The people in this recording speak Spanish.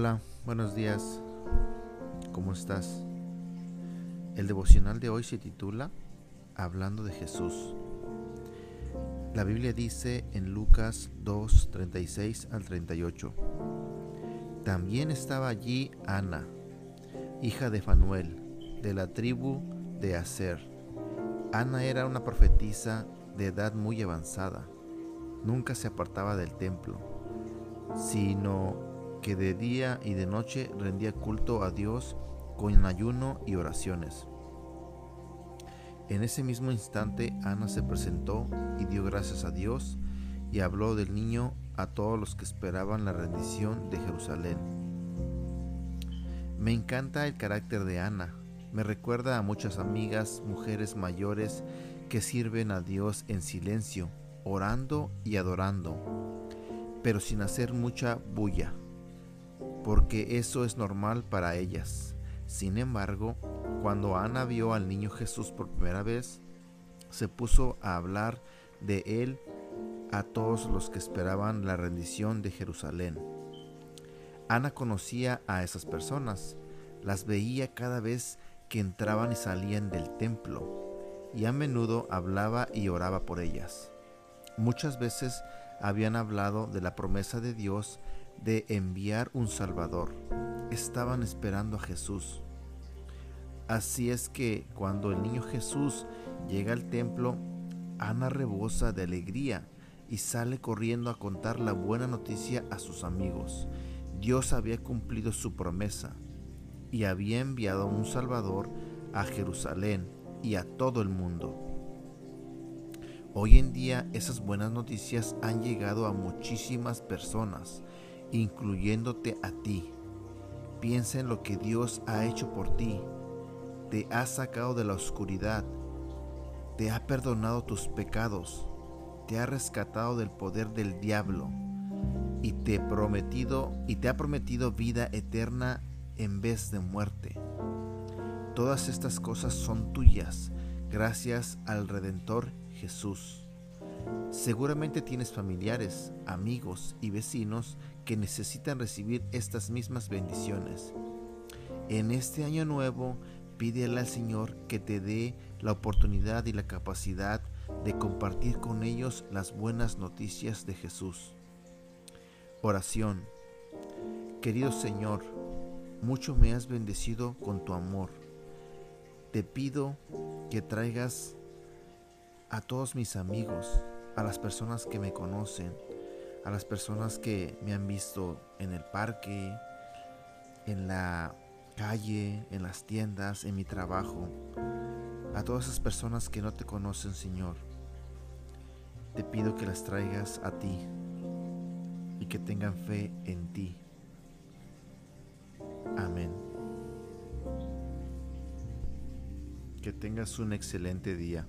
Hola, buenos días. ¿Cómo estás? El devocional de hoy se titula Hablando de Jesús. La Biblia dice en Lucas 2, 36 al 38. También estaba allí Ana, hija de Fanuel, de la tribu de Aser. Ana era una profetisa de edad muy avanzada. Nunca se apartaba del templo, sino que de día y de noche rendía culto a Dios con ayuno y oraciones. En ese mismo instante Ana se presentó y dio gracias a Dios y habló del niño a todos los que esperaban la rendición de Jerusalén. Me encanta el carácter de Ana, me recuerda a muchas amigas, mujeres mayores que sirven a Dios en silencio, orando y adorando, pero sin hacer mucha bulla porque eso es normal para ellas. Sin embargo, cuando Ana vio al niño Jesús por primera vez, se puso a hablar de él a todos los que esperaban la rendición de Jerusalén. Ana conocía a esas personas, las veía cada vez que entraban y salían del templo, y a menudo hablaba y oraba por ellas. Muchas veces habían hablado de la promesa de Dios de enviar un Salvador. Estaban esperando a Jesús. Así es que cuando el niño Jesús llega al templo, Ana rebosa de alegría y sale corriendo a contar la buena noticia a sus amigos. Dios había cumplido su promesa y había enviado un Salvador a Jerusalén y a todo el mundo. Hoy en día esas buenas noticias han llegado a muchísimas personas incluyéndote a ti. Piensa en lo que Dios ha hecho por ti. Te ha sacado de la oscuridad. Te ha perdonado tus pecados. Te ha rescatado del poder del diablo y te prometido y te ha prometido vida eterna en vez de muerte. Todas estas cosas son tuyas gracias al redentor Jesús. Seguramente tienes familiares, amigos y vecinos que necesitan recibir estas mismas bendiciones. En este año nuevo, pídele al Señor que te dé la oportunidad y la capacidad de compartir con ellos las buenas noticias de Jesús. Oración. Querido Señor, mucho me has bendecido con tu amor. Te pido que traigas a todos mis amigos, a las personas que me conocen, a las personas que me han visto en el parque, en la calle, en las tiendas, en mi trabajo, a todas esas personas que no te conocen, Señor. Te pido que las traigas a ti y que tengan fe en ti. Amén. Que tengas un excelente día.